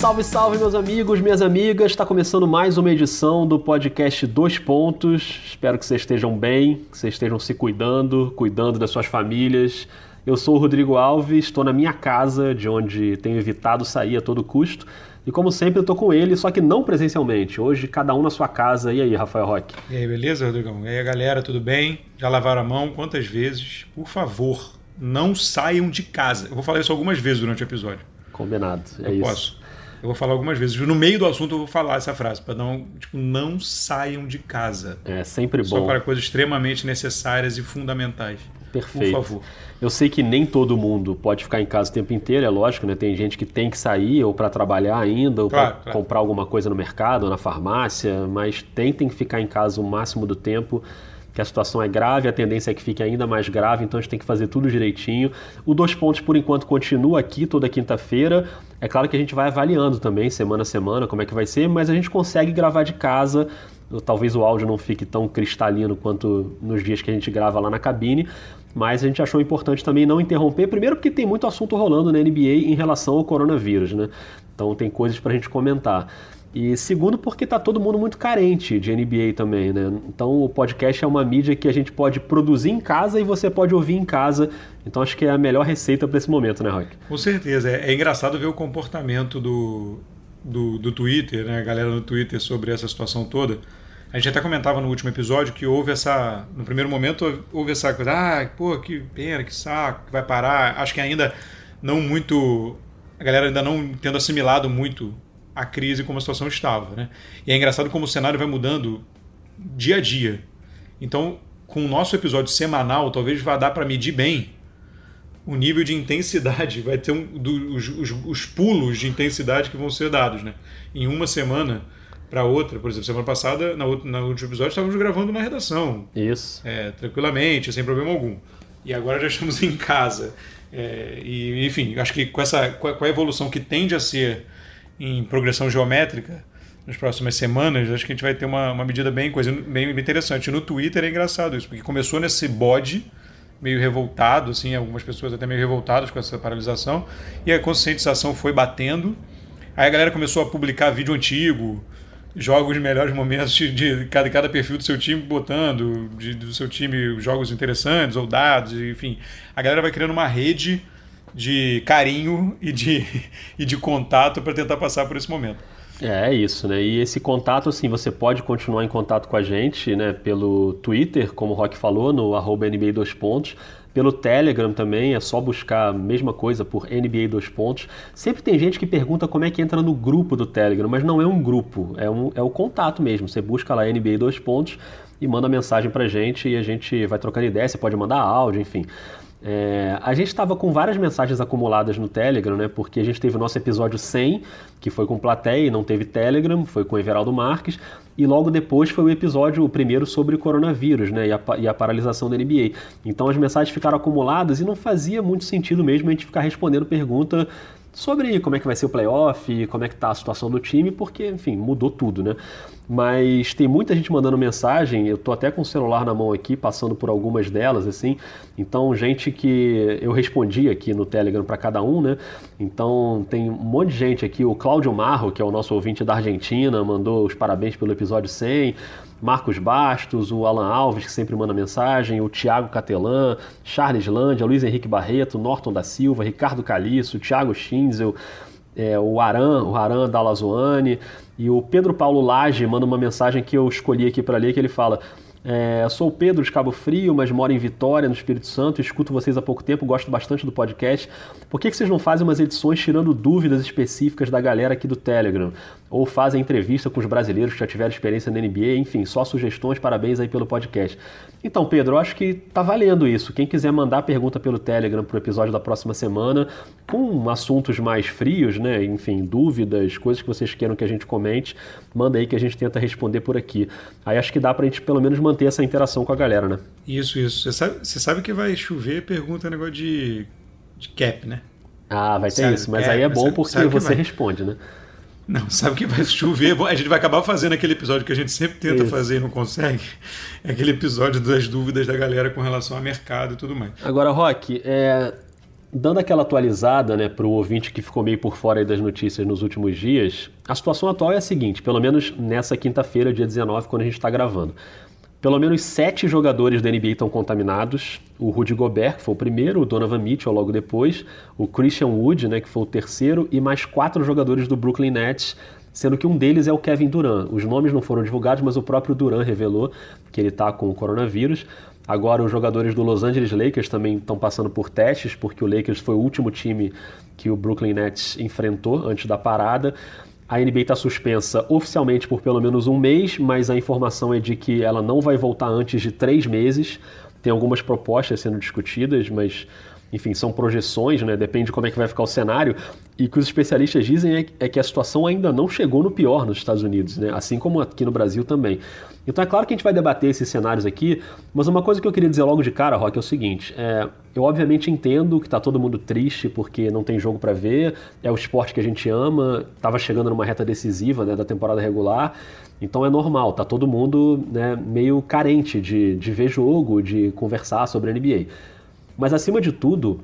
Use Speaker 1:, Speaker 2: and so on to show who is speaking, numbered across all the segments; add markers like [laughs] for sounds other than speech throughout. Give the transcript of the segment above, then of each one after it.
Speaker 1: Salve, salve, meus amigos, minhas amigas. Está começando mais uma edição do podcast Dois Pontos. Espero que vocês estejam bem, que vocês estejam se cuidando, cuidando das suas famílias. Eu sou o Rodrigo Alves, estou na minha casa, de onde tenho evitado sair a todo custo. E como sempre, eu estou com ele, só que não presencialmente. Hoje, cada um na sua casa. E aí, Rafael Roque?
Speaker 2: E aí, beleza, Rodrigão? E aí, galera, tudo bem? Já lavaram a mão? Quantas vezes? Por favor, não saiam de casa. Eu vou falar isso algumas vezes durante o episódio.
Speaker 1: Combinado, é
Speaker 2: eu
Speaker 1: isso.
Speaker 2: Posso. Eu vou falar algumas vezes. No meio do assunto eu vou falar essa frase, para não, tipo, não saiam de casa.
Speaker 1: É sempre bom.
Speaker 2: Só para coisas extremamente necessárias e fundamentais.
Speaker 1: Perfeito.
Speaker 2: Por favor.
Speaker 1: Eu sei que nem todo mundo pode ficar em casa o tempo inteiro, é lógico, né? Tem gente que tem que sair ou para trabalhar ainda, ou
Speaker 2: Claro,
Speaker 1: para
Speaker 2: claro.
Speaker 1: comprar alguma coisa no mercado ou na farmácia, mas tentem ficar em casa o máximo do tempo, que a situação é grave, a tendência é que fique ainda mais grave, então a gente tem que fazer tudo direitinho. O Dois Pontos, por enquanto, continua aqui toda quinta-feira. É claro que a gente vai avaliando também, semana a semana, como é que vai ser, mas a gente consegue gravar de casa. Talvez o áudio não fique tão cristalino quanto nos dias que a gente grava lá na cabine, mas a gente achou importante também não interromper, primeiro porque tem muito assunto rolando na NBA em relação ao coronavírus, né? Então tem coisas para a gente comentar. E segundo, porque tá todo mundo muito carente de NBA também, né? Então o podcast é uma mídia que a gente pode produzir em casa e você pode ouvir em casa. Então acho que é a melhor receita para esse momento, né, Rock?
Speaker 2: Com certeza. É, é engraçado ver o comportamento do, do, do Twitter, né? A galera no Twitter sobre essa situação toda. A gente até comentava no último episódio que houve essa. No primeiro momento, houve essa coisa. Ah, pô, que pena, que saco, que vai parar. Acho que ainda não muito. A galera ainda não tendo assimilado muito a crise como a situação estava, né? E é engraçado como o cenário vai mudando dia a dia. Então, com o nosso episódio semanal, talvez vá dar para medir bem o nível de intensidade, vai ter um, do, os, os, os, pulos de intensidade que vão ser dados, né? Em uma semana para outra, por exemplo, semana passada, na, na último episódio, estávamos gravando na redação.
Speaker 1: Isso.
Speaker 2: É, tranquilamente, sem problema algum. E agora já estamos [laughs] em casa. É, e, enfim, acho que com, essa, com a evolução que tende a ser em progressão geométrica nas próximas semanas, acho que a gente vai ter uma, uma medida bem, coisa, bem interessante. No Twitter é engraçado isso, porque começou nesse bode meio revoltado, assim, algumas pessoas até meio revoltadas com essa paralisação, e a conscientização foi batendo. Aí a galera começou a publicar vídeo antigo, jogos de melhores momentos de, de cada, cada perfil do seu time botando, de, do seu time jogos interessantes ou dados, enfim. A galera vai criando uma rede de carinho e de, [laughs] e de contato para tentar passar por esse momento.
Speaker 1: É, é isso, né? E esse contato, assim, você pode continuar em contato com a gente, né? Pelo Twitter, como o Rock falou, no arroba NBA 2 pontos. Pelo Telegram também, é só buscar a mesma coisa por NBA 2 pontos. Sempre tem gente que pergunta como é que entra no grupo do Telegram, mas não é um grupo, é, um, é o contato mesmo. Você busca lá NBA 2 pontos e manda mensagem pra gente e a gente vai trocando ideia, você pode mandar áudio, enfim. É, a gente estava com várias mensagens acumuladas no Telegram, né? Porque a gente teve o nosso episódio 100, que foi com plateia e não teve Telegram, foi com Everaldo Marques, e logo depois foi o episódio, o primeiro, sobre o coronavírus, né? E a, e a paralisação da NBA. Então as mensagens ficaram acumuladas e não fazia muito sentido mesmo a gente ficar respondendo pergunta sobre como é que vai ser o playoff, como é que tá a situação do time, porque, enfim, mudou tudo, né? Mas tem muita gente mandando mensagem, eu tô até com o celular na mão aqui, passando por algumas delas, assim. Então, gente que eu respondi aqui no Telegram para cada um, né? Então, tem um monte de gente aqui, o Cláudio Marro, que é o nosso ouvinte da Argentina, mandou os parabéns pelo episódio 100. Marcos Bastos, o Alan Alves, que sempre manda mensagem, o Thiago Catelan, Charles Lândia, Luiz Henrique Barreto, Norton da Silva, Ricardo Caliço, Thiago Schinzel, é, o Aran, o Aran da Lazoane, e o Pedro Paulo Lage manda uma mensagem que eu escolhi aqui para ler, que ele fala... É, sou o Pedro de Cabo Frio, mas moro em Vitória, no Espírito Santo. Escuto vocês há pouco tempo, gosto bastante do podcast. Por que, que vocês não fazem umas edições tirando dúvidas específicas da galera aqui do Telegram? Ou fazem entrevista com os brasileiros que já tiveram experiência na NBA? Enfim, só sugestões, parabéns aí pelo podcast. Então, Pedro, eu acho que tá valendo isso. Quem quiser mandar pergunta pelo Telegram pro episódio da próxima semana, com assuntos mais frios, né? Enfim, dúvidas, coisas que vocês queiram que a gente comente, manda aí que a gente tenta responder por aqui. Aí acho que dá pra gente pelo menos manter essa interação com a galera, né?
Speaker 2: Isso, isso. Você sabe, você sabe que vai chover, pergunta negócio de, de cap, né?
Speaker 1: Ah, vai ter
Speaker 2: Sabe,
Speaker 1: isso, mas
Speaker 2: é,
Speaker 1: aí é bom porque você responde, né?
Speaker 2: Não, sabe que vai chover. A gente vai acabar fazendo aquele episódio que a gente sempre tenta
Speaker 1: Isso.
Speaker 2: fazer e não consegue. É aquele episódio das dúvidas da galera com relação ao mercado e tudo mais.
Speaker 1: Agora, Rock, é, dando aquela atualizada né, para o ouvinte que ficou meio por fora das notícias nos últimos dias, a situação atual é a seguinte, pelo menos nessa quinta-feira, dia 19, quando a gente está gravando. Pelo menos sete jogadores da NBA estão contaminados. O Rudy Gobert, que foi o primeiro, o Donovan Mitchell logo depois, o Christian Wood, né, que foi o terceiro, e mais quatro jogadores do Brooklyn Nets, sendo que um deles é o Kevin Durant. Os nomes não foram divulgados, mas o próprio Durant revelou que ele está com o coronavírus. Agora, os jogadores do Los Angeles Lakers também estão passando por testes, porque o Lakers foi o último time que o Brooklyn Nets enfrentou antes da parada. A NBA está suspensa oficialmente por pelo menos um mês, mas a informação é de que ela não vai voltar antes de três meses. Tem algumas propostas sendo discutidas, mas enfim, são projeções, né? Depende de como é que vai ficar o cenário. E que os especialistas dizem é, é, que a situação ainda não chegou no pior nos Estados Unidos, né? Assim como aqui no Brasil também. Então é claro que a gente vai debater esses cenários aqui, mas uma coisa que eu queria dizer logo de cara, Rock, é o seguinte: é, eu obviamente entendo que está todo mundo triste porque não tem jogo para ver, é o esporte que a gente ama, estava chegando numa reta decisiva né, da temporada regular. Então é normal, tá todo mundo né, meio carente de, de ver jogo, de conversar sobre a NBA. Mas acima de tudo,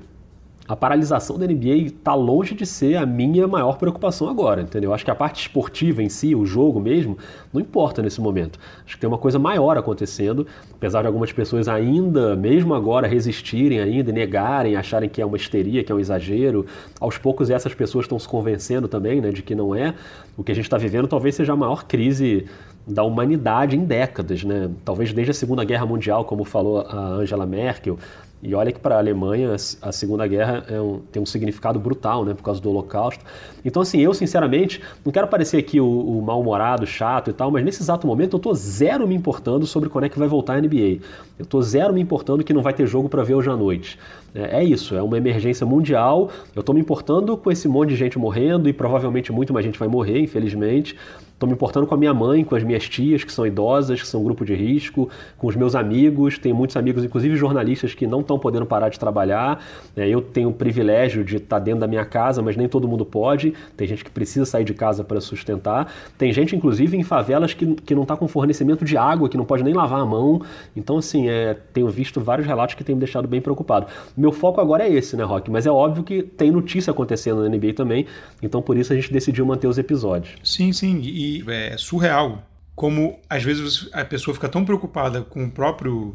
Speaker 1: a paralisação da NBA está longe de ser a minha maior preocupação agora, entendeu? Acho que a parte esportiva em si, o jogo mesmo, não importa nesse momento. Acho que tem uma coisa maior acontecendo, apesar de algumas pessoas ainda, mesmo agora, resistirem ainda, negarem, acharem que é uma histeria, que é um exagero. Aos poucos essas pessoas estão se convencendo também, né, de que não é. O que a gente está vivendo talvez seja a maior crise da humanidade em décadas, né? Talvez desde a Segunda Guerra Mundial, como falou a Angela Merkel, e olha que para a Alemanha a Segunda Guerra é um, tem um significado brutal, né, por causa do Holocausto. Então, assim, eu sinceramente não quero parecer aqui o, o mal-humorado, chato e tal, mas nesse exato momento eu tô zero me importando sobre quando é que vai voltar a NBA. Eu tô zero me importando que não vai ter jogo para ver hoje à noite. É, é, isso, é uma emergência mundial. Eu tô me importando com esse monte de gente morrendo e provavelmente muito mais gente vai morrer, infelizmente. Estou me importando com a minha mãe, com as minhas tias, que são idosas, que são grupo de risco, com os meus amigos. Tenho muitos amigos, inclusive jornalistas, que não estão podendo parar de trabalhar. É, eu tenho o privilégio de estar dentro da minha casa, mas nem todo mundo pode. Tem gente que precisa sair de casa para sustentar. Tem gente, inclusive, em favelas que, que não está com fornecimento de água, que não pode nem lavar a mão. Então, assim, é, tenho visto vários relatos que têm me deixado bem preocupado. Meu foco agora é esse, né, Rock? Mas é óbvio que tem notícia acontecendo na NBA também. Então, por isso a gente decidiu manter os episódios.
Speaker 2: Sim, sim. E é surreal como às vezes a pessoa fica tão preocupada com o próprio,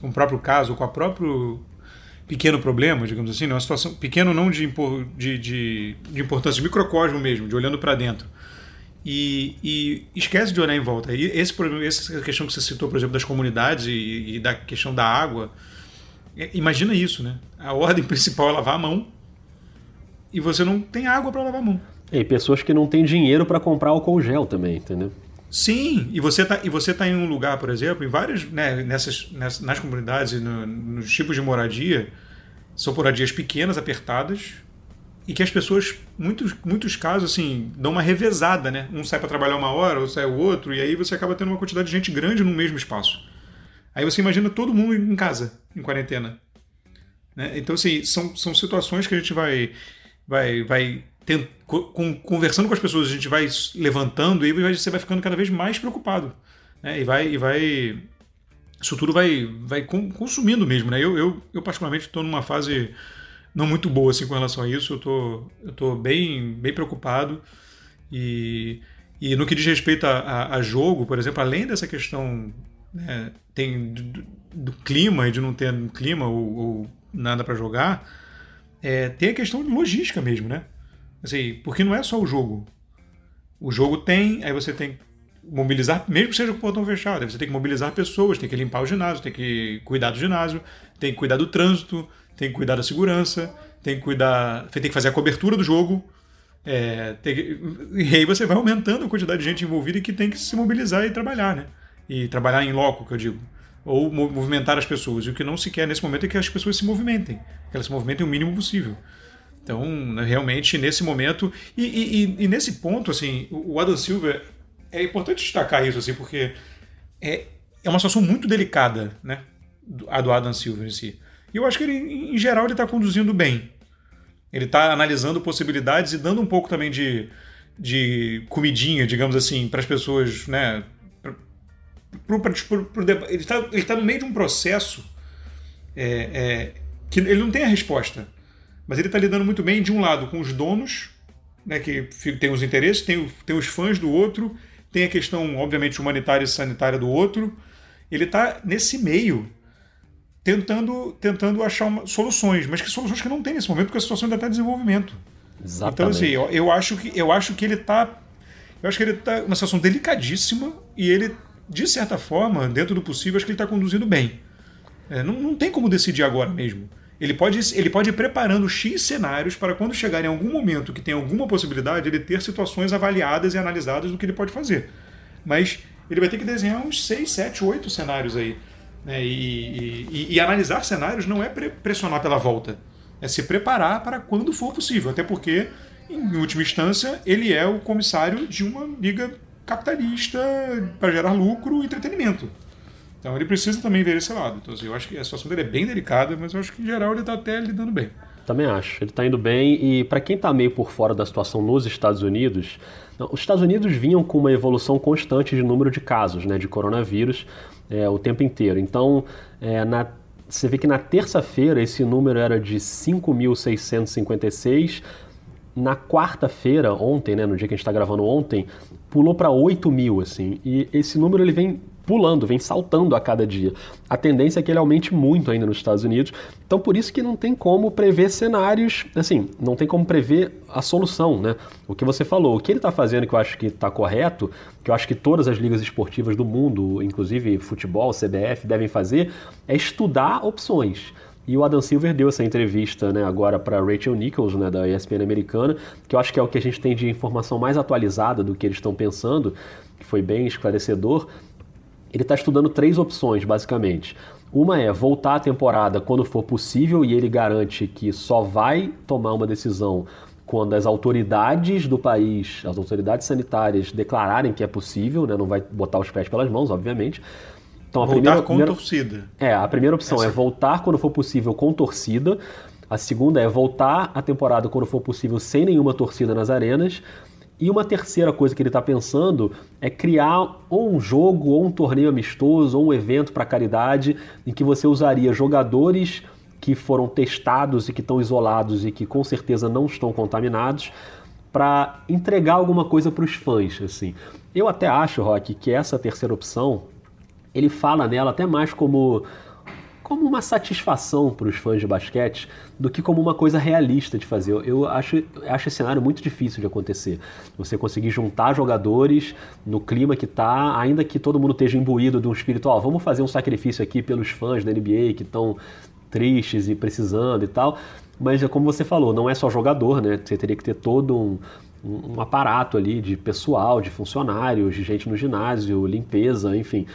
Speaker 2: com o próprio caso, com o próprio pequeno problema, digamos assim, né? uma situação pequeno não de, de, de, de importância, de microcosmo mesmo, de olhando para dentro. E, e, esquece de olhar em volta. E esse problema, essa questão que você citou, por exemplo, das comunidades e, e da questão da água, é, imagina isso, né? A ordem [laughs] principal é lavar a mão e você não tem água para lavar a mão.
Speaker 1: E pessoas que não têm dinheiro para comprar álcool gel também, entendeu?
Speaker 2: Sim, e você está e você tá em um lugar, por exemplo, em várias, né, nessas, nessas nas comunidades no, nos tipos de moradia, são moradias pequenas, apertadas, e que as pessoas, muitos, muitos casos, assim, dão uma revezada, né? Um sai para trabalhar uma hora, ou sai o outro, e aí você acaba tendo uma quantidade de gente grande no mesmo espaço. Aí você imagina todo mundo em casa, em quarentena. Né? Então, assim, são, são situações que a gente vai, vai, vai com, conversando com as pessoas, a gente vai levantando e você vai ficando cada vez mais preocupado. Né? E vai. E vai isso tudo vai, vai consumindo mesmo. Né? Eu, eu, eu particularmente, estou numa fase não muito boa assim, com relação a isso. Eu tô, eu tô bem, bem preocupado. E, e no que diz respeito a, a, a jogo, por exemplo, além dessa questão né, tem do, do, clima e de não ter clima ou, ou nada para jogar, é, tem a questão de logística mesmo, né? Assim, porque não é só o jogo. O jogo tem, aí você tem que mobilizar, mesmo que seja com o portão fechado, você tem que mobilizar pessoas, tem que limpar o ginásio, tem que cuidar do ginásio, tem que cuidar do trânsito, tem que cuidar da segurança, tem que cuidar, tem que fazer a cobertura do jogo. É, que, e aí você vai aumentando a quantidade de gente envolvida que tem que se mobilizar e trabalhar, né? E trabalhar em loco, que eu digo. Ou movimentar as pessoas. E o que não se quer nesse momento é que as pessoas se movimentem. Que elas se movimentem o mínimo possível. Então, né, realmente, nesse momento. E, e, e, nesse ponto, assim, o Adam Silver. É importante destacar isso, assim, porque é, é uma situação muito delicada, né? A do Adam Silver em si. E eu acho que ele, em geral, ele está conduzindo bem. Ele está analisando possibilidades e dando um pouco também de, de comidinha, digamos assim, para as pessoas, né? Pro, pro, pro, ele está ele tá no meio de um processo é, é, que ele não tem a resposta mas ele está lidando muito bem, de um lado, com os donos, né, que tem os interesses, tem, tem os fãs do outro, tem a questão, obviamente, humanitária e sanitária do outro. Ele está nesse meio, tentando, tentando achar uma, soluções, mas que soluções que não tem nesse momento, porque a situação ainda está em desenvolvimento. Exatamente. Então, assim, eu, eu, acho que, eu acho que ele está. Eu acho que ele está numa situação delicadíssima e ele, de certa forma, dentro do possível, acho que ele está conduzindo bem. É, não, não tem como decidir agora mesmo. Ele pode, ele pode ir preparando X cenários para quando chegar em algum momento que tem alguma possibilidade, ele ter situações avaliadas e analisadas do que ele pode fazer. Mas ele vai ter que desenhar uns 6, 7, 8 cenários aí. Né? E, e, e, analisar cenários não é pressionar pela volta, é se preparar para quando for possível. Até porque, em última instância, ele é o comissário de uma liga capitalista para gerar lucro e entretenimento. Então ele precisa também ver esse lado. Então assim, eu acho que a situação dele é bem delicada, mas eu acho que em geral ele está até lidando bem.
Speaker 1: Também acho. Ele está indo bem e para quem está meio por fora da situação nos Estados Unidos, os Estados Unidos vinham com uma evolução constante de número de casos né, de coronavírus é, o tempo inteiro. Então, é, na, você vê que na terça-feira esse número era de 5.656. Na quarta-feira, ontem, né, no dia que a gente está gravando ontem, pulou para 8 mil, assim. E esse número ele vem pulando, vem saltando a cada dia. A tendência é que ele aumente muito ainda nos Estados Unidos. Então, por isso que não tem como prever cenários, assim, não tem como prever a solução, né? O que você falou, o que ele está fazendo que eu acho que está correto, que eu acho que todas as ligas esportivas do mundo, inclusive futebol, CBF, devem fazer, é estudar opções. E o Adam Silver deu essa entrevista né, agora para Rachel Nichols, né, da ESPN americana, que eu acho que é o que a gente tem de informação mais atualizada do que eles estão pensando, que foi bem esclarecedor. Ele está estudando três opções, basicamente. Uma é voltar a temporada quando for possível e ele garante que só vai tomar uma decisão quando as autoridades do país, as autoridades sanitárias declararem que é possível, né? não vai botar os pés pelas mãos, obviamente.
Speaker 2: Então, a voltar primeira, com primeira, torcida.
Speaker 1: É, a primeira opção Essa... é voltar quando for possível com torcida. A segunda é voltar a temporada quando for possível sem nenhuma torcida nas arenas. E uma terceira coisa que ele está pensando é criar ou um jogo, ou um torneio amistoso, ou um evento para caridade, em que você usaria jogadores que foram testados e que estão isolados e que com certeza não estão contaminados para entregar alguma coisa para os fãs, assim. Eu até acho, Rock, que essa terceira opção, ele fala nela até mais como como uma satisfação para os fãs de basquete do que como uma coisa realista de fazer. Eu acho, acho esse cenário muito difícil de acontecer. Você conseguir juntar jogadores no clima que está, ainda que todo mundo esteja imbuído de um espírito, ó, vamos fazer um sacrifício aqui pelos fãs da NBA que estão tristes e precisando e tal. Mas é como você falou, não é só jogador, né? Você teria que ter todo um, um aparato ali de pessoal, de funcionários, de gente no ginásio, limpeza, enfim.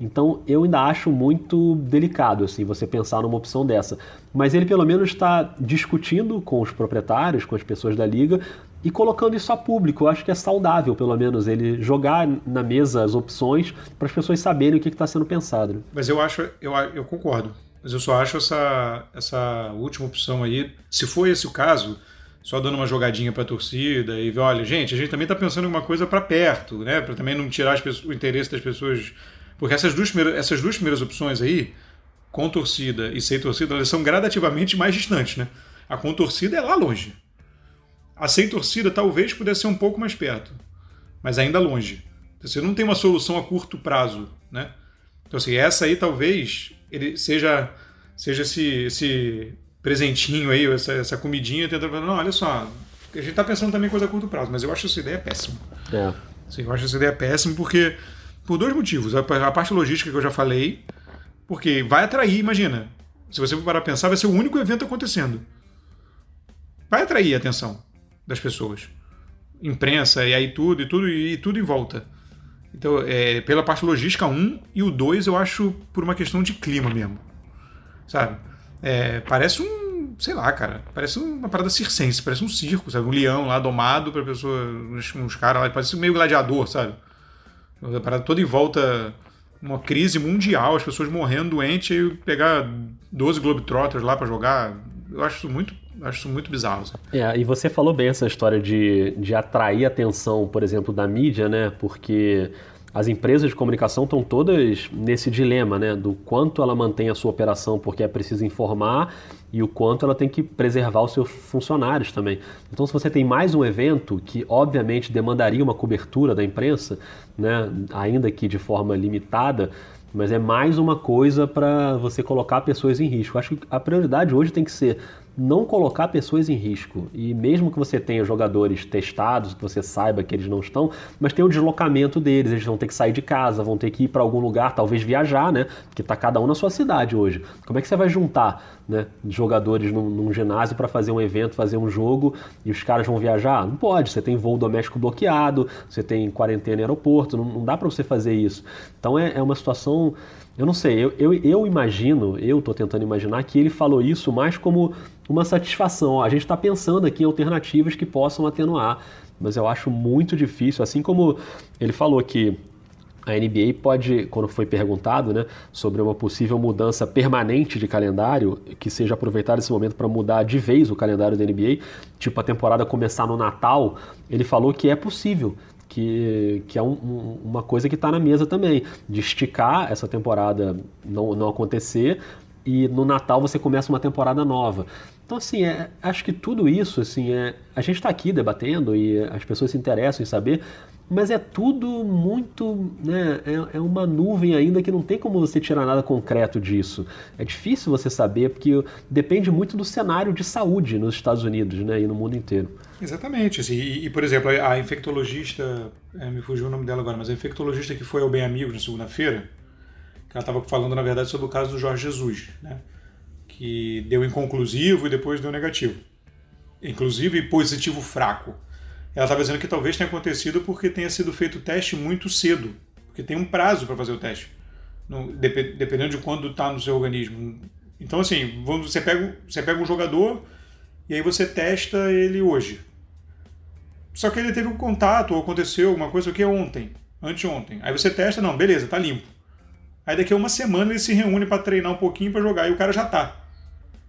Speaker 1: Então eu ainda acho muito delicado assim você pensar numa opção dessa. Mas ele pelo menos está discutindo com os proprietários, com as pessoas da liga e colocando isso a público. Eu acho que é saudável, pelo menos, ele jogar na mesa as opções para as pessoas saberem o que está sendo pensado.
Speaker 2: Mas eu acho, eu, eu concordo. Mas eu só acho essa, essa última opção aí, se for esse o caso, só dando uma jogadinha para a torcida e ver, olha, gente, a gente também está pensando em uma coisa para perto, né? Para também não tirar o interesse das pessoas porque essas duas, essas duas primeiras opções aí, com torcida e sem torcida, elas são gradativamente mais distantes, né? A com torcida é lá longe. A sem torcida talvez pudesse ser um pouco mais perto, mas ainda longe. Então, você não tem uma solução a curto prazo, né? Então, assim, essa aí talvez ele seja, seja esse, esse presentinho aí, essa, essa comidinha, tentando falar, não, olha só, a gente está pensando também em coisa a curto prazo, mas eu acho essa ideia péssima. É. Assim, eu acho essa ideia péssima porque por dois motivos. A, parte logística que eu já falei, porque vai atrair, imagina. Se você for parar a pensar, vai ser o único evento acontecendo. Vai atrair a atenção das pessoas. Imprensa, e aí tudo, e tudo, e tudo em volta. Então, é, pela parte logística, um, e o dois eu acho por uma questão de clima mesmo. Sabe? É, parece um, sei lá, cara, parece uma parada circense, parece um circo, sabe? Um leão lá domado para pessoa, uns, uns caras lá, parece meio gladiador, sabe? A parada toda em volta, uma crise mundial, as pessoas morrendo doentes e pegar 12 Globetrotters lá para jogar. Eu acho isso muito, acho isso muito bizarro. Assim.
Speaker 1: É, e você falou bem essa história de, de atrair atenção, por exemplo, da mídia, né? Porque as empresas de comunicação estão todas nesse dilema, né? Do quanto ela mantém a sua operação porque é preciso informar e o quanto ela tem que preservar os seus funcionários também. Então, se você tem mais um evento que, obviamente, demandaria uma cobertura da imprensa, né, ainda que de forma limitada, mas é mais uma coisa para você colocar pessoas em risco. Acho que a prioridade hoje tem que ser não colocar pessoas em risco. E mesmo que você tenha jogadores testados, que você saiba que eles não estão, mas tem o deslocamento deles, eles vão ter que sair de casa, vão ter que ir para algum lugar, talvez viajar, né? Porque está cada um na sua cidade hoje. Como é que você vai juntar né, jogadores num, num ginásio para fazer um evento, fazer um jogo e os caras vão viajar? Não pode. Você tem voo doméstico bloqueado, você tem quarentena em aeroporto, não, não dá para você fazer isso. Então é, é uma situação eu não sei, eu, eu, eu imagino, eu estou tentando imaginar que ele falou isso mais como uma satisfação. A gente está pensando aqui em alternativas que possam atenuar, mas eu acho muito difícil. Assim como ele falou que a NBA pode, quando foi perguntado né, sobre uma possível mudança permanente de calendário, que seja aproveitado esse momento para mudar de vez o calendário da NBA, tipo a temporada começar no Natal, ele falou que é possível que, que é um, um, uma coisa que está na mesa também, de esticar essa temporada não, não acontecer e no Natal você começa uma temporada nova. Então, assim, é, acho que tudo isso, assim, é, a gente está aqui debatendo e as pessoas se interessam em saber, mas é tudo muito, né, é, é, uma nuvem ainda que não tem como você tirar nada concreto disso. É difícil você saber, porque depende muito do cenário de saúde nos Estados Unidos, né, e no mundo inteiro.
Speaker 2: Exatamente. Assim, e, e, por exemplo, a infectologista, é, me fugiu o nome dela agora, mas a infectologista que foi ao Bem Amigos na segunda-feira, que ela estava falando, na verdade, sobre o caso do Jorge Jesus, né? Que deu inconclusivo e depois deu negativo. Inclusive positivo fraco. Ela estava dizendo que talvez tenha acontecido porque tenha sido feito o teste muito cedo, porque tem um prazo para fazer o teste, no, dependendo de quando está no seu organismo. Então, assim, você pega, você pega um jogador e aí você testa ele hoje. Só que ele teve um contato, ou aconteceu alguma coisa, o que ontem, anteontem. Aí você testa, não, beleza, tá limpo. Aí daqui a uma semana ele se reúne para treinar um pouquinho para jogar e o cara já tá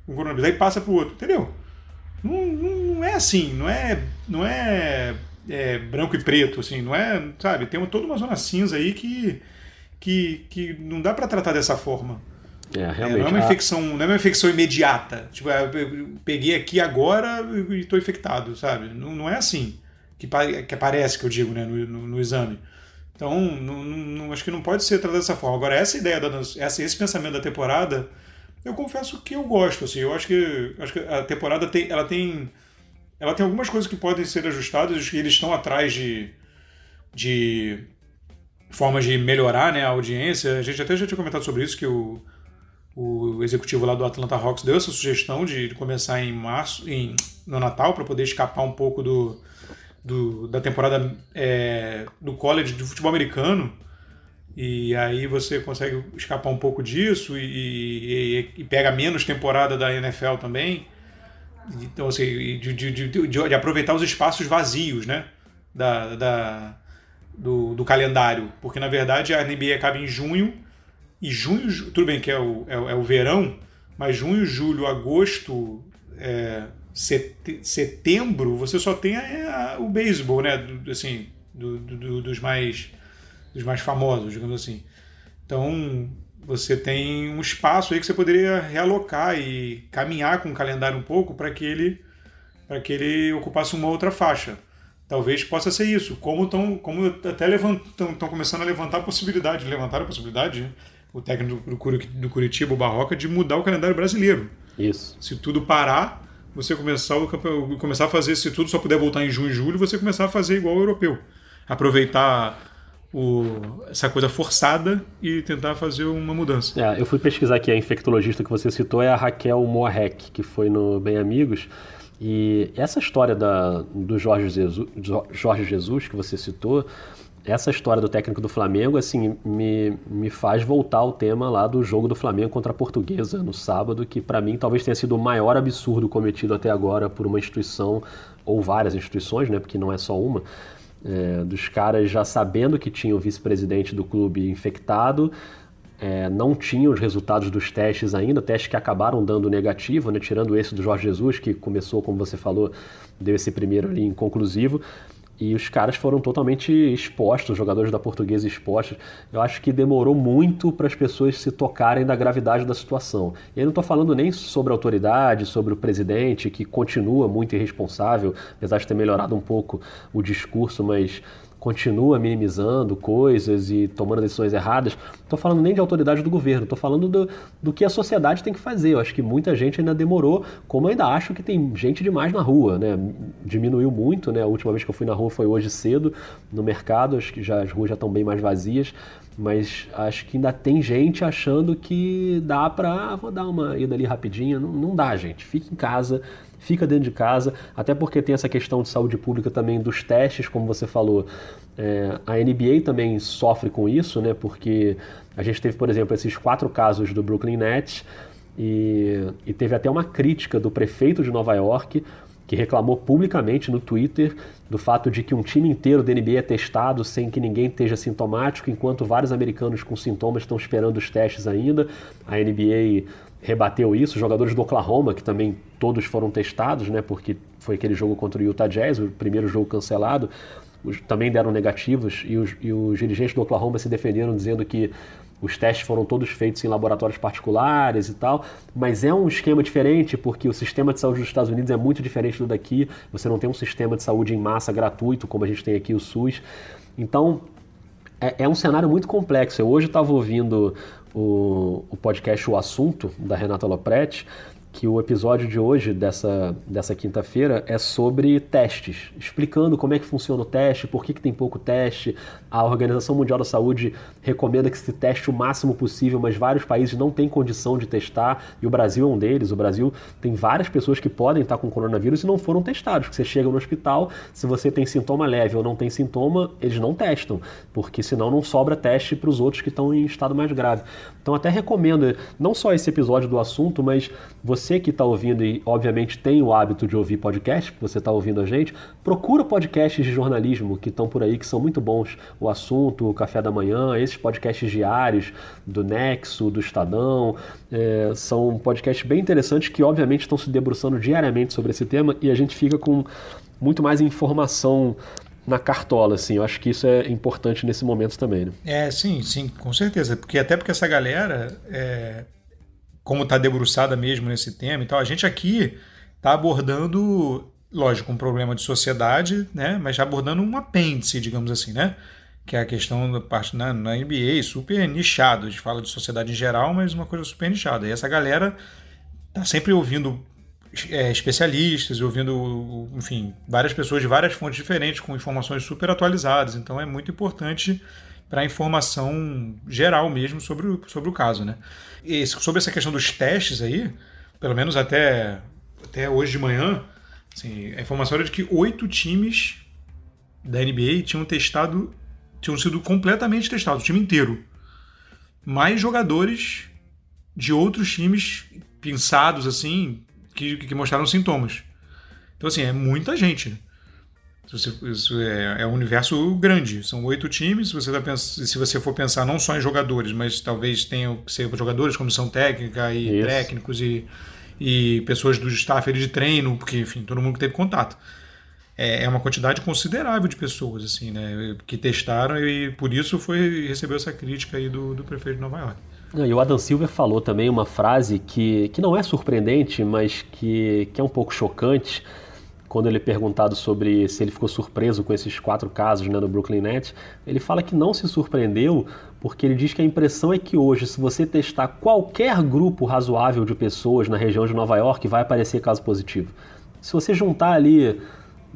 Speaker 2: com coronavírus. Aí passa pro outro, entendeu? Não, não é assim, não é, não é, é, branco e preto, assim, não é, sabe? Tem toda uma zona cinza aí que, que, que não dá para tratar dessa forma.
Speaker 1: É, realmente.
Speaker 2: É, não é uma infecção, não é uma infecção imediata. Tipo, é, eu peguei aqui agora e estou infectado, sabe? Não, não é assim que, que aparece, que eu digo, né, no, no, no exame. Então, não, não, acho que não pode ser tratado dessa forma. Agora, essa ideia, da, essa, esse pensamento da temporada, eu confesso que eu gosto. Assim, eu acho que, acho que a temporada tem, ela tem, ela tem algumas coisas que podem ser ajustadas e eles estão atrás de, de formas de melhorar né, a audiência. A gente até já tinha comentado sobre isso, que o, o executivo lá do Atlanta Hawks deu essa sugestão de começar em março, em, no Natal, para poder escapar um pouco do do, da temporada é, do college de futebol americano. E aí você consegue escapar um pouco disso e, e, e pega menos temporada da NFL também. Então, assim, de, de, de, de, aproveitar os espaços vazios, né? Da, da, do, do calendário. Porque, na verdade, a NBA acaba em junho. E junho, tudo bem que é o, é, é o verão, mas junho, julho, agosto, é, setembro, você só tem a, a, o beisebol, né? Assim, do, do, dos mais dos mais famosos, digamos assim. Então, você tem um espaço aí que você poderia realocar e caminhar com o calendário um pouco para que ele para que ele ocupasse uma outra faixa. Talvez possa ser isso. Como estão como até levantam, estão começando a levantar a possibilidade, levantar a possibilidade, né? o técnico do, do Curitiba, o Barroca, de mudar o calendário brasileiro.
Speaker 1: Isso.
Speaker 2: Se tudo parar, você começar, o, começar a fazer, se tudo só puder voltar em junho e julho, você começar a fazer igual o europeu. Aproveitar o, essa coisa forçada e tentar fazer uma mudança.
Speaker 1: É, eu fui pesquisar aqui, a infectologista que você citou é a Raquel Moarec, que foi no Bem Amigos. E essa história da, do Jorge Jesus, Jorge Jesus que você citou, essa história do técnico do Flamengo, assim, me, me faz voltar ao tema lá do jogo do Flamengo contra a Portuguesa no sábado, que para mim talvez tenha sido o maior absurdo cometido até agora por uma instituição, ou várias instituições, né, porque não é só uma, é, dos caras já sabendo que tinha o vice-presidente do clube infectado, é, não tinham os resultados dos testes ainda, testes que acabaram dando negativo, né, tirando esse do Jorge Jesus, que começou, como você falou, deu esse primeiro ali inconclusivo, e os caras foram totalmente expostos, os jogadores da portuguesa expostos. Eu acho que demorou muito para as pessoas se tocarem da gravidade da situação. E eu não estou falando nem sobre a autoridade, sobre o presidente, que continua muito irresponsável, apesar de ter melhorado um pouco o discurso, mas continua minimizando coisas e tomando decisões erradas. Não estou falando nem de autoridade do governo, estou falando do, do que a sociedade tem que fazer. Eu acho que muita gente ainda demorou, como eu ainda acho que tem gente demais na rua, né? Diminuiu muito, né? A última vez que eu fui na rua foi hoje cedo, no mercado, acho que já, as ruas já estão bem mais vazias, mas acho que ainda tem gente achando que dá para ah, vou dar uma ida ali rapidinha. Não, não dá, gente. Fique em casa, fica dentro de casa, até porque tem essa questão de saúde pública também dos testes, como você falou. É, a NBA também sofre com isso, né? Porque a gente teve, por exemplo, esses quatro casos do Brooklyn Nets e, e teve até uma crítica do prefeito de Nova York que reclamou publicamente no Twitter do fato de que um time inteiro da NBA é testado sem que ninguém esteja sintomático, enquanto vários americanos com sintomas estão esperando os testes ainda. A NBA rebateu isso. Os jogadores do Oklahoma, que também todos foram testados, né, porque foi aquele jogo contra o Utah Jazz, o primeiro jogo cancelado, os, também deram negativos e os, e os dirigentes do Oklahoma se defenderam dizendo que os testes foram todos feitos em laboratórios particulares e tal, mas é um esquema diferente porque o sistema de saúde dos Estados Unidos é muito diferente do daqui. Você não tem um sistema de saúde em massa gratuito como a gente tem aqui o SUS. Então é, é um cenário muito complexo. Eu hoje estava ouvindo o, o podcast O Assunto, da Renata Lopretti, que o episódio de hoje, dessa, dessa quinta-feira, é sobre testes, explicando como é que funciona o teste, por que, que tem pouco teste. A Organização Mundial da Saúde recomenda que se teste o máximo possível, mas vários países não têm condição de testar, e o Brasil é um deles. O Brasil tem várias pessoas que podem estar com coronavírus e não foram testados. Você chega no hospital, se você tem sintoma leve ou não tem sintoma, eles não testam, porque senão não sobra teste para os outros que estão em estado mais grave. Então até recomendo, não só esse episódio do assunto, mas você que está ouvindo e obviamente tem o hábito de ouvir podcast, você está ouvindo a gente, procura podcasts de jornalismo que estão por aí, que são muito bons. O assunto, o café da manhã, esses podcasts diários do Nexo, do Estadão, é, são podcasts bem interessantes que obviamente estão se debruçando diariamente sobre esse tema e a gente fica com muito mais informação na cartola, assim. Eu acho que isso é importante nesse momento também, né?
Speaker 2: É, sim, sim, com certeza. Porque até porque essa galera, é, como está debruçada mesmo nesse tema e tal, a gente aqui está abordando, lógico, um problema de sociedade, né? Mas abordando um apêndice, digamos assim, né? Que é a questão da parte na, na NBA, super nichado. A gente fala de sociedade em geral, mas uma coisa super nichada. E essa galera tá sempre ouvindo é, especialistas, ouvindo, enfim, várias pessoas de várias fontes diferentes com informações super atualizadas. Então é muito importante para informação geral mesmo sobre o, sobre o caso, né? E sobre essa questão dos testes aí, pelo menos até, até hoje de manhã, assim, a informação era de que oito times da NBA tinham testado, tinham sido completamente testados, o time inteiro. Mais jogadores de outros times pensados assim, que, que mostraram sintomas. Então, assim, é muita gente. Isso é, é um universo grande. São oito times. Se você, tá se você for pensar não só em jogadores, mas talvez tenham que ser jogadores, comissão técnica e Isso. técnicos e, e pessoas do staff de treino, porque, enfim, todo mundo que teve contato. É, é uma quantidade considerável de pessoas, assim, né? Que testaram e por isso foi recebeu essa crítica aí do, do prefeito de Nova York.
Speaker 1: E o Adam Silver falou também uma frase que, que não é surpreendente, mas que, que é um pouco chocante. Quando ele é perguntado sobre se ele ficou surpreso com esses quatro casos né, do Brooklyn Nets, ele fala que não se surpreendeu, porque ele diz que a impressão é que hoje, se você testar qualquer grupo razoável de pessoas na região de Nova York, vai aparecer caso positivo. Se você juntar ali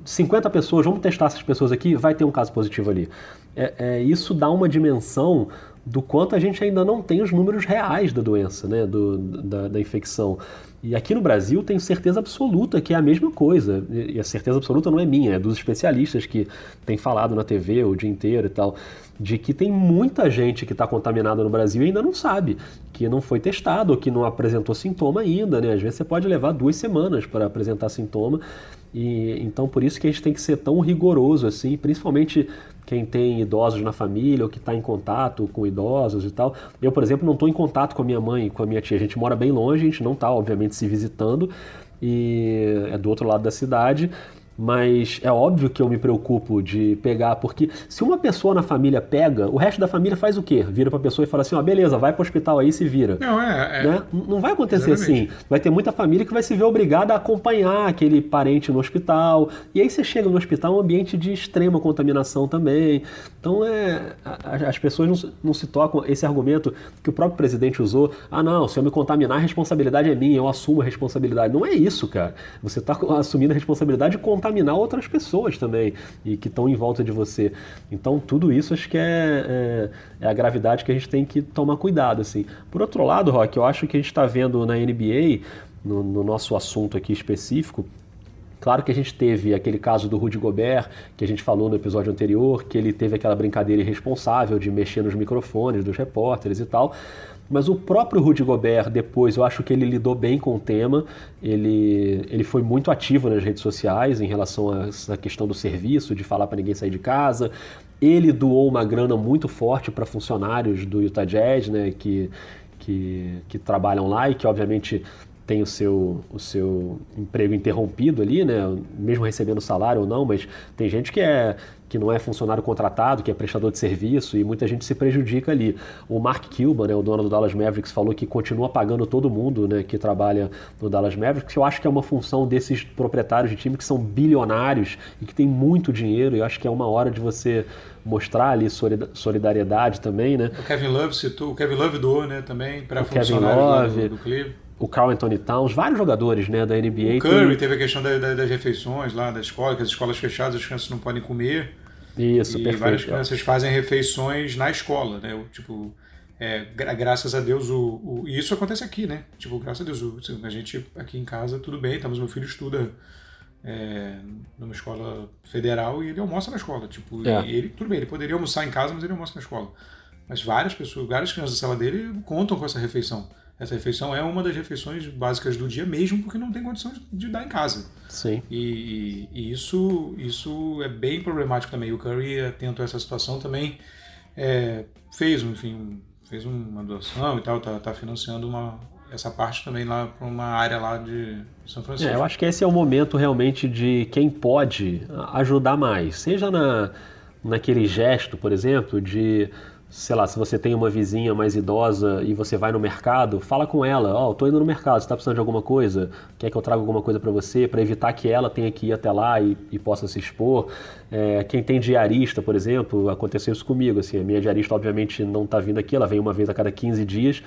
Speaker 1: 50 pessoas, vamos testar essas pessoas aqui, vai ter um caso positivo ali. É, é, isso dá uma dimensão do quanto a gente ainda não tem os números reais da doença, né, do, da, da infecção. E aqui no Brasil tenho certeza absoluta que é a mesma coisa. E a certeza absoluta não é minha, é dos especialistas que têm falado na TV o dia inteiro e tal, de que tem muita gente que está contaminada no Brasil e ainda não sabe, que não foi testado, ou que não apresentou sintoma ainda, né? Às vezes você pode levar duas semanas para apresentar sintoma. E então por isso que a gente tem que ser tão rigoroso assim, principalmente quem tem idosos na família ou que está em contato com idosos e tal. Eu, por exemplo, não estou em contato com a minha mãe e com a minha tia. A gente mora bem longe, a gente não está, obviamente, se visitando e é do outro lado da cidade. Mas é óbvio que eu me preocupo de pegar, porque se uma pessoa na família pega, o resto da família faz o quê? Vira pra pessoa e fala assim, ó, oh, beleza, vai pro hospital aí e se vira.
Speaker 2: Não, é, é.
Speaker 1: Né? Não vai acontecer Exatamente. assim. Vai ter muita família que vai se ver obrigada a acompanhar aquele parente no hospital. E aí você chega no hospital, um ambiente de extrema contaminação também. Então é, as pessoas não, não se tocam. Esse argumento que o próprio presidente usou, ah não, se eu me contaminar, a responsabilidade é minha, eu assumo a responsabilidade. Não é isso, cara. Você está assumindo a responsabilidade de contaminar outras pessoas também e que estão em volta de você. Então, tudo isso acho que é, é, é, a gravidade que a gente tem que tomar cuidado. Assim. Por outro lado, Rock, eu acho que a gente está vendo na NBA, no, no nosso assunto aqui específico, Claro que a gente teve aquele caso do Rudy Gobert, que a gente falou no episódio anterior, que ele teve aquela brincadeira irresponsável de mexer nos microfones dos repórteres e tal. Mas o próprio Rudy Gobert, depois, eu acho que ele lidou bem com o tema. Ele, ele foi muito ativo nas redes sociais em relação a essa questão do serviço, de falar para ninguém sair de casa. Ele doou uma grana muito forte para funcionários do Utah Jazz, né, que, que, que trabalham lá e que, obviamente, tem o seu, o seu emprego interrompido ali, né? mesmo recebendo salário ou não, mas tem gente que é que não é funcionário contratado, que é prestador de serviço e muita gente se prejudica ali. O Mark Cuban, né, o dono do Dallas Mavericks, falou que continua pagando todo mundo né, que trabalha no Dallas Mavericks. Eu acho que é uma função desses proprietários de time que são bilionários e que têm muito dinheiro. E eu acho que é uma hora de você mostrar ali solidariedade também, né?
Speaker 2: O Kevin Love citou, o Kevin Love doou, né, também para funcionários do, do Cleveland
Speaker 1: o Carl Anthony Towns, vários jogadores né, da NBA.
Speaker 2: O Curry tem... teve a questão da, da, das refeições lá da escola, que as escolas fechadas as crianças não podem comer.
Speaker 1: Isso,
Speaker 2: e
Speaker 1: perfeito.
Speaker 2: várias crianças fazem refeições na escola, né? Tipo, é, graças a Deus, o, o, e isso acontece aqui, né? Tipo, graças a Deus, o, a gente aqui em casa, tudo bem, estamos, meu filho estuda é, numa escola federal e ele almoça na escola. Tipo, é. ele, tudo bem, ele poderia almoçar em casa, mas ele almoça na escola. Mas várias pessoas, várias crianças da sala dele contam com essa refeição. Essa refeição é uma das refeições básicas do dia mesmo porque não tem condição de dar em casa.
Speaker 1: Sim.
Speaker 2: E, e, e isso, isso é bem problemático também. O Curry, atento a essa situação, também é, fez, enfim, fez uma doação e tal, tá, tá financiando uma, essa parte também lá para uma área lá de São Francisco.
Speaker 1: É, eu acho que esse é o momento realmente de quem pode ajudar mais. Seja na, naquele gesto, por exemplo, de sei lá, se você tem uma vizinha mais idosa e você vai no mercado, fala com ela, ó, oh, tô indo no mercado, você tá precisando de alguma coisa? Quer que eu traga alguma coisa para você? para evitar que ela tenha que ir até lá e, e possa se expor. É, quem tem diarista, por exemplo, aconteceu isso comigo, assim, a minha diarista obviamente não tá vindo aqui, ela vem uma vez a cada 15 dias,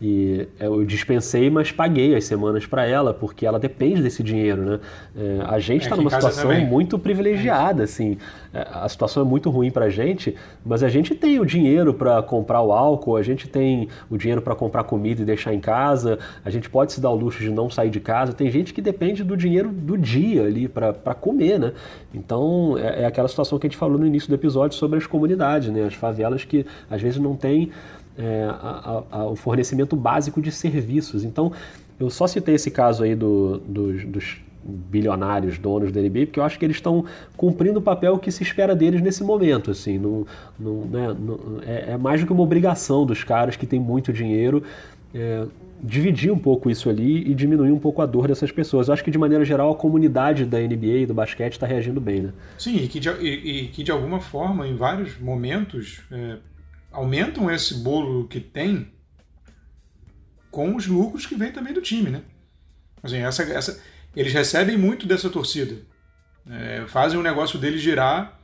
Speaker 1: e eu dispensei, mas paguei as semanas para ela, porque ela depende desse dinheiro, né? É, a gente está é, numa situação também. muito privilegiada, assim. É, a situação é muito ruim para a gente, mas a gente tem o dinheiro para comprar o álcool, a gente tem o dinheiro para comprar comida e deixar em casa, a gente pode se dar o luxo de não sair de casa. Tem gente que depende do dinheiro do dia ali para comer, né? Então é, é aquela situação que a gente falou no início do episódio sobre as comunidades, né? As favelas que às vezes não têm é, a, a, o fornecimento básico de serviços. Então, eu só citei esse caso aí do, dos, dos bilionários donos da NBA, porque eu acho que eles estão cumprindo o papel que se espera deles nesse momento. Assim, não, não, né, não, é, é, mais do que uma obrigação dos caras que têm muito dinheiro é, dividir um pouco isso ali e diminuir um pouco a dor dessas pessoas. Eu acho que, de maneira geral, a comunidade da NBA e do basquete está reagindo bem. Né?
Speaker 2: Sim, e que, de, e, e que de alguma forma, em vários momentos, é, aumentam esse bolo que tem com os lucros que vem também do time, né? Assim, essa, essa, eles recebem muito dessa torcida, é, fazem o negócio deles girar.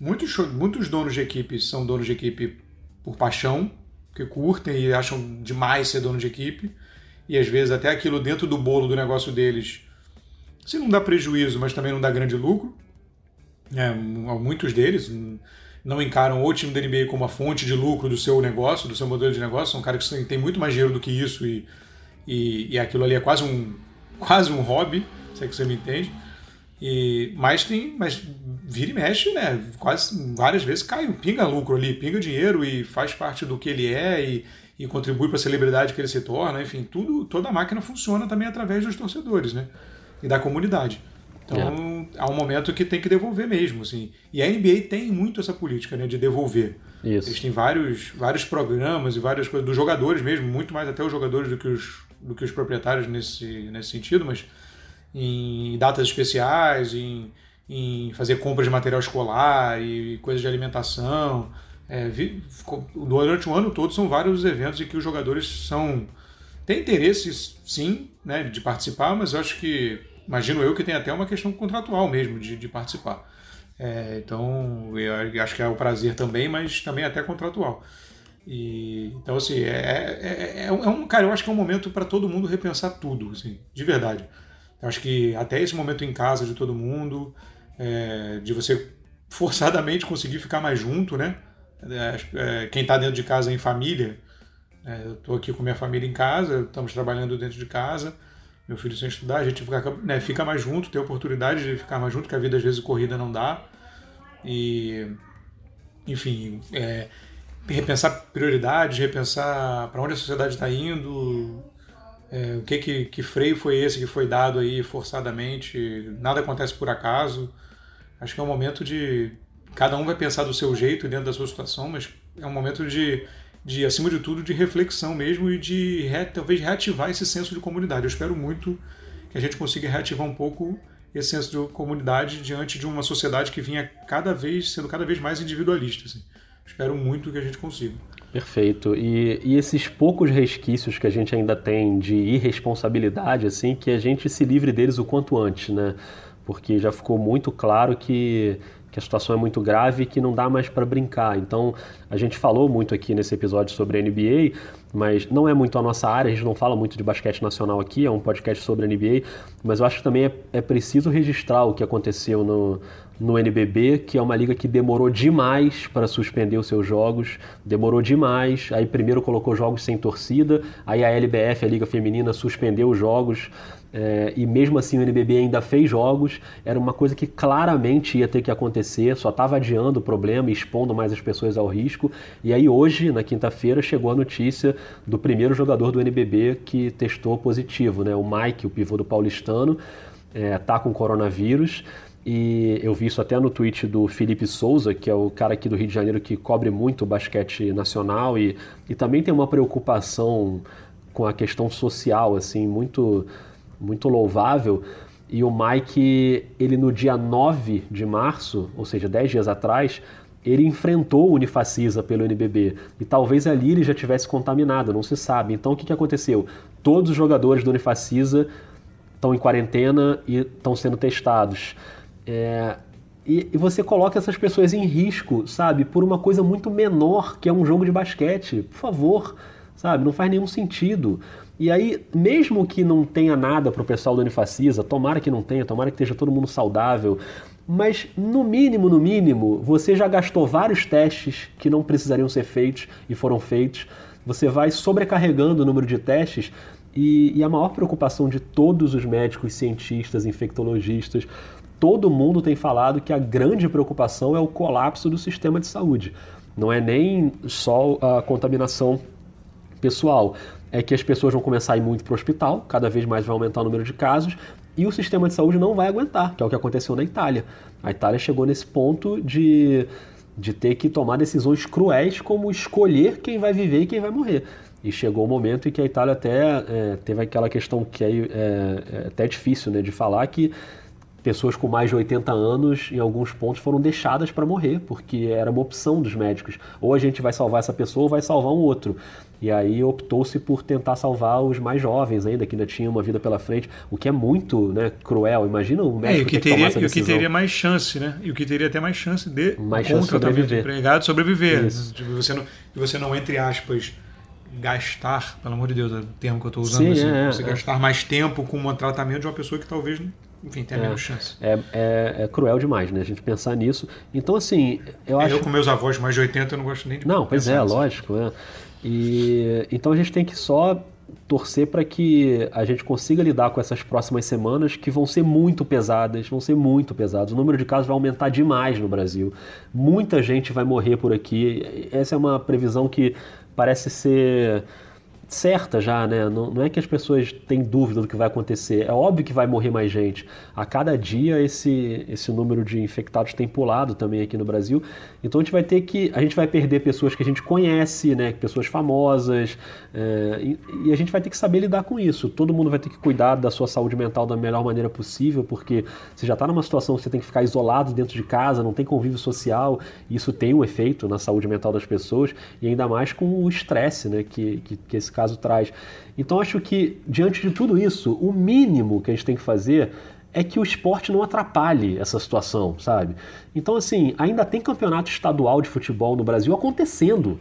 Speaker 2: Muitos, muitos donos de equipe são donos de equipe por paixão, que curtem e acham demais ser dono de equipe, e às vezes até aquilo dentro do bolo do negócio deles, se não dá prejuízo, mas também não dá grande lucro. É, muitos deles, não encaram o time da NBA como a fonte de lucro do seu negócio, do seu modelo de negócio, são caras que têm muito mais dinheiro do que isso e, e, e aquilo ali é quase um, [laughs] quase um hobby, se é que você me entende. E, mas tem, mas vira e mexe, né? Quase várias vezes cai, pinga lucro ali, pinga dinheiro e faz parte do que ele é e, e contribui para a celebridade que ele se torna, enfim, tudo, toda a máquina funciona também através dos torcedores, né? E da comunidade. Então, é. Há um momento que tem que devolver mesmo, assim. E a NBA tem muito essa política, né, de devolver.
Speaker 1: Isso.
Speaker 2: Eles têm vários, vários programas e várias coisas dos jogadores mesmo, muito mais até os jogadores do que os, do que os proprietários nesse, nesse sentido, mas em datas especiais, em, em fazer compras de material escolar e coisas de alimentação. É, vi, ficou, durante o ano todo são vários eventos em que os jogadores são têm interesse, sim, né, de participar, mas eu acho que imagino eu que tem até uma questão contratual mesmo de, de participar. É, então, eu acho que é o prazer também, mas também até contratual. E, então, assim, é, é, é, é um, cara, eu acho que é um momento para todo mundo repensar tudo, assim, de verdade. Eu acho que até esse momento em casa de todo mundo, é, de você forçadamente conseguir ficar mais junto, né? É, é, quem está dentro de casa em família, é, eu estou aqui com minha família em casa, estamos trabalhando dentro de casa, meu filho sem estudar, a gente fica, né, fica mais junto, tem oportunidade de ficar mais junto, que a vida às vezes corrida não dá. E, enfim, é, repensar prioridades, repensar para onde a sociedade está indo, é, o que, que, que freio foi esse que foi dado aí forçadamente, nada acontece por acaso. Acho que é um momento de. Cada um vai pensar do seu jeito dentro da sua situação, mas é um momento de de, acima de tudo, de reflexão mesmo e de talvez reativar esse senso de comunidade. Eu espero muito que a gente consiga reativar um pouco esse senso de comunidade diante de uma sociedade que vinha cada vez sendo cada vez mais individualista. Assim. Espero muito que a gente consiga.
Speaker 1: Perfeito. E, e, esses poucos resquícios que a gente ainda tem de irresponsabilidade, assim, que a gente se livre deles o quanto antes, né? Porque já ficou muito claro que que a situação é muito grave e que não dá mais para brincar. Então, a gente falou muito aqui nesse episódio sobre a NBA, mas não é muito a nossa área, a gente não fala muito de basquete nacional aqui, é um podcast sobre a NBA, mas eu acho que também é, é preciso registrar o que aconteceu no, no NBB, que é uma liga que demorou demais para suspender os seus jogos, demorou demais. Aí primeiro colocou jogos sem torcida, aí a LBF, a Liga Feminina, suspendeu os jogos. É, e mesmo assim o NBB ainda fez jogos, era uma coisa que claramente ia ter que acontecer, só estava adiando o problema, expondo mais as pessoas ao risco. E aí hoje, na quinta-feira, chegou a notícia do primeiro jogador do NBB que testou positivo, né? o Mike, o pivô do paulistano, está é, com coronavírus. E eu vi isso até no tweet do Felipe Souza, que é o cara aqui do Rio de Janeiro que cobre muito o basquete nacional e, e também tem uma preocupação com a questão social, assim, muito muito louvável. E o Mike, ele no dia 9 de março, ou seja, 10 dias atrás, ele enfrentou o Unifacisa pelo NBB. E talvez ali ele já tivesse contaminado, não se sabe. Então o que, que aconteceu? Todos os jogadores do Unifacisa estão em quarentena e estão sendo testados. É, e, e, você coloca essas pessoas em risco, sabe, por uma coisa muito menor que é um jogo de basquete. Por favor, sabe, não faz nenhum sentido. E aí, mesmo que não tenha nada para o pessoal do Unifacisa, tomara que não tenha, tomara que esteja todo mundo saudável, mas no mínimo, no mínimo, você já gastou vários testes que não precisariam ser feitos e foram feitos. Você vai sobrecarregando o número de testes e, e a maior preocupação de todos os médicos, cientistas, infectologistas, todo mundo tem falado que a grande preocupação é o colapso do sistema de saúde. Não é nem só a contaminação pessoal, é que as pessoas vão começar a ir muito para o hospital, cada vez mais vai aumentar o número de casos, e o sistema de saúde não vai aguentar, que é o que aconteceu na Itália. A Itália chegou nesse ponto de, de ter que tomar decisões cruéis, como escolher quem vai viver e quem vai morrer. E chegou o momento em que a Itália até é, teve aquela questão que é, é, é até difícil né, de falar, que pessoas com mais de 80 anos, em alguns pontos, foram deixadas para morrer, porque era uma opção dos médicos. Ou a gente vai salvar essa pessoa ou vai salvar um outro. E aí optou-se por tentar salvar os mais jovens ainda, que ainda tinham uma vida pela frente, o que é muito né, cruel. Imagina um médico é,
Speaker 2: e o que,
Speaker 1: que
Speaker 2: teria, e o que teria mais chance, né? E o que teria até mais chance de
Speaker 1: mais chance de sobreviver.
Speaker 2: empregado sobreviver. Tipo, você não, você não, entre aspas, gastar, pelo amor de Deus, é o termo que eu estou usando, Sim, assim, é, você é. gastar mais tempo com um tratamento de uma pessoa que talvez enfim, tem a menos chance.
Speaker 1: É, é, é, cruel demais, né? A gente pensar nisso. Então, assim, eu acho.
Speaker 2: Eu, com meus avós mais de 80, eu não gosto nem de
Speaker 1: Não, pois é, nisso. lógico. É. E, então a gente tem que só torcer para que a gente consiga lidar com essas próximas semanas que vão ser muito pesadas, vão ser muito pesadas. O número de casos vai aumentar demais no Brasil. Muita gente vai morrer por aqui. Essa é uma previsão que parece ser certa já, né? Não, não, é que as pessoas têm dúvida do que vai acontecer. É óbvio que vai morrer mais gente. A cada dia esse, esse número de infectados tem pulado também aqui no Brasil. Então a gente vai ter que. A gente vai perder pessoas que a gente conhece, né? Pessoas famosas. É, e, e, a gente vai ter que saber lidar com isso. Todo mundo vai ter que cuidar da sua saúde mental da melhor maneira possível, porque você já está numa situação que você tem que ficar isolado dentro de casa, não tem convívio social. E isso tem um efeito na saúde mental das pessoas, e ainda mais com o estresse, né? Que, que, que esse caso traz. Então acho que, diante de tudo isso, o mínimo que a gente tem que fazer é que o esporte não atrapalhe essa situação, sabe? Então, assim, ainda tem campeonato estadual de futebol no Brasil acontecendo.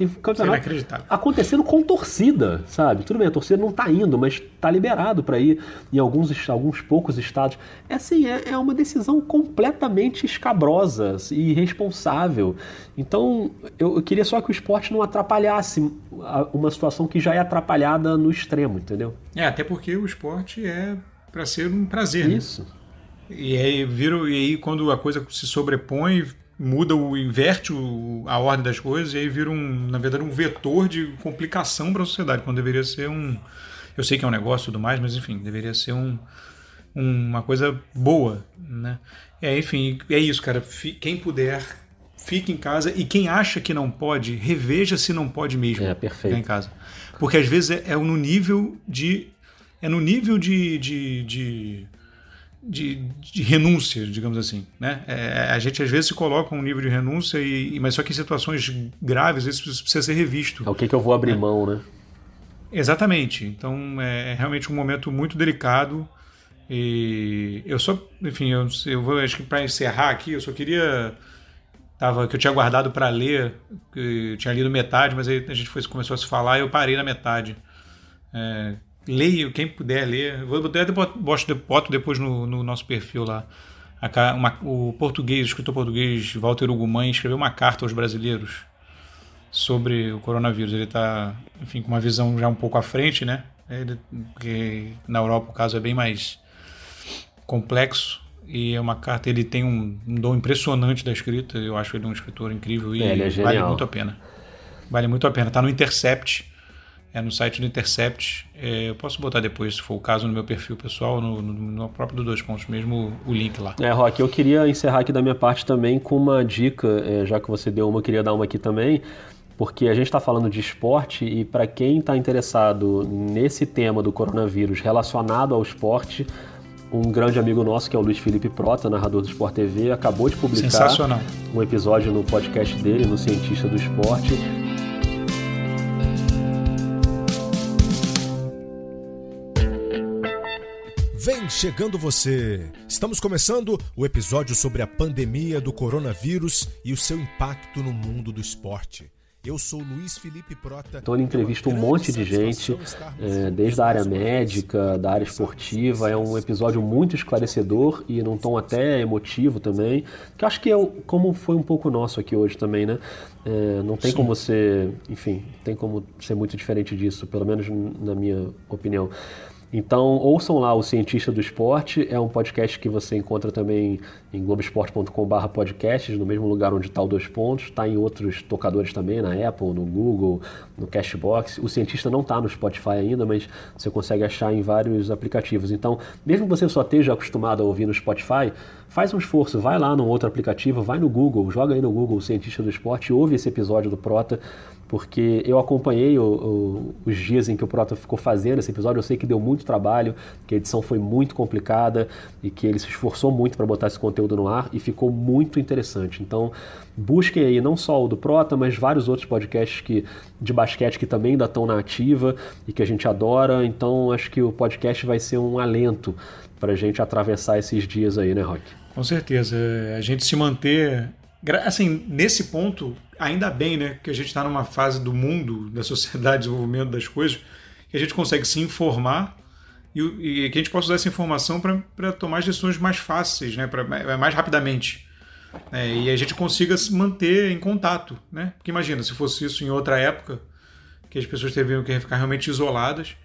Speaker 1: Tem campeonato acontecendo com torcida, sabe? Tudo bem, a torcida não está indo, mas está liberado para ir em alguns, alguns poucos estados. É assim, é, é uma decisão completamente escabrosa e irresponsável. Então, eu, eu queria só que o esporte não atrapalhasse uma situação que já é atrapalhada no extremo, entendeu?
Speaker 2: É, até porque o esporte é para ser um prazer.
Speaker 1: Né? Isso. Né?
Speaker 2: E aí, vira, e aí quando a coisa se sobrepõe, muda o inverte o, a ordem das coisas e aí vira um, na verdade, um vetor de complicação para a sociedade, quando deveria ser um, eu sei que é um negócio e tudo mais, mas enfim, deveria ser um, uma coisa boa, né? É, enfim, é isso, cara. Quem puder, fique em casa e quem acha que não pode, reveja se não pode mesmo
Speaker 1: é, perfeito.
Speaker 2: ficar em casa, porque às vezes é, é no nível de é no nível de, de, de de, de, renúncia, digamos assim. Né? É, a gente às vezes se coloca um nível de renúncia, e, mas só que em situações graves isso precisa ser revisto.
Speaker 1: É o que, que eu vou abrir é. mão, né?
Speaker 2: Exatamente. Então é, é realmente um momento muito delicado. E eu só, enfim, eu, eu vou, acho que para encerrar aqui, eu só queria. Tava, que eu tinha guardado para ler, eu tinha lido metade, mas aí a gente foi, começou a se falar e eu parei na metade. É, leio, quem puder ler. Vou até boto depois no, no nosso perfil lá. Uma, o português, o escritor português Walter Ugumãe escreveu uma carta aos brasileiros sobre o coronavírus. Ele está, enfim, com uma visão já um pouco à frente, né? Ele, porque na Europa o caso é bem mais complexo e é uma carta. Ele tem um, um dom impressionante da escrita. Eu acho ele um escritor incrível e
Speaker 1: é,
Speaker 2: vale muito a pena. Vale muito a pena. Está no Intercept é no site do Intercept. É, eu posso botar depois, se for o caso, no meu perfil pessoal, no, no, no próprio do Dois Pontos mesmo, o, link lá.
Speaker 1: É, Rock, eu queria encerrar aqui da minha parte também com uma dica, é, já que você deu uma, eu queria dar uma aqui também, porque a gente está falando de esporte e para quem está interessado nesse tema do coronavírus relacionado ao esporte, um grande amigo nosso, que é o Luiz Felipe Prota, narrador do Sport TV, acabou de publicar um episódio no podcast dele, no Cientista do Esporte,
Speaker 3: Vem chegando você! Estamos começando o episódio sobre a pandemia do coronavírus e o seu impacto no mundo do esporte. Eu sou Luiz Felipe Prota.
Speaker 1: Então ele entrevista um monte de gente, é, desde a área médica, da área esportiva. É um episódio muito esclarecedor e num tom até emotivo também. Que acho que é como foi um pouco nosso aqui hoje também, né? É, não tem Sim. como ser, enfim, tem como ser muito diferente disso, pelo menos na minha opinião. Então, ouçam lá o Cientista do Esporte, é um podcast que você encontra também em globesport.com.br podcasts, no mesmo lugar onde está o Dois Pontos, está em outros tocadores também, na Apple, no Google, no Cashbox. O Cientista não está no Spotify ainda, mas você consegue achar em vários aplicativos. Então, mesmo que você só esteja acostumado a ouvir no Spotify, faz um esforço, vai lá no outro aplicativo, vai no Google, joga aí no Google o Cientista do Esporte, ouve esse episódio do Prota, porque eu acompanhei o, o, os dias em que o Prota ficou fazendo esse episódio. Eu sei que deu muito trabalho, que a edição foi muito complicada e que ele se esforçou muito para botar esse conteúdo no ar e ficou muito interessante. Então, busquem aí não só o do Prota, mas vários outros podcasts que, de basquete que também ainda estão na ativa e que a gente adora. Então, acho que o podcast vai ser um alento para a gente atravessar esses dias aí, né, Rock?
Speaker 2: Com certeza. A gente se manter. Assim, nesse ponto, ainda bem, né, que a gente está numa fase do mundo, da sociedade, [laughs] desenvolvimento das coisas, que a gente consegue se informar e, e que a gente possa usar essa informação para tomar as decisões mais fáceis, né, pra, é, mais rapidamente. É, e a gente consiga se manter em contato, né? Porque imagina, se fosse isso em outra época, que as pessoas teriam que ficar realmente isoladas,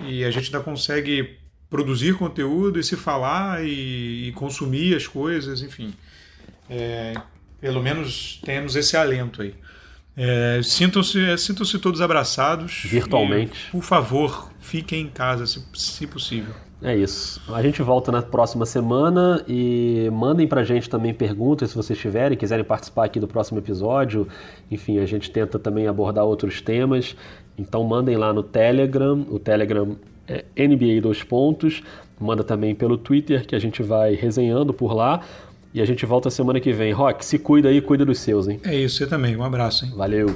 Speaker 2: e a gente ainda consegue produzir conteúdo e se falar e, e consumir as coisas, enfim. É, pelo menos temos esse alento aí. É, sintam-se é, sintam todos abraçados.
Speaker 1: Virtualmente.
Speaker 2: E, por favor, fiquem em casa, se, se possível.
Speaker 1: É isso. A gente volta na próxima semana e mandem pra gente também perguntas se vocês tiverem, quiserem participar aqui do próximo episódio. Enfim, a gente tenta também abordar outros temas. Então mandem lá no Telegram, o Telegram é NBA dois pontos. Manda também pelo Twitter que a gente vai resenhando por lá. E a gente volta semana que vem. Rock, se cuida aí, cuida dos seus, hein?
Speaker 2: É isso, você também. Um abraço, hein?
Speaker 1: Valeu.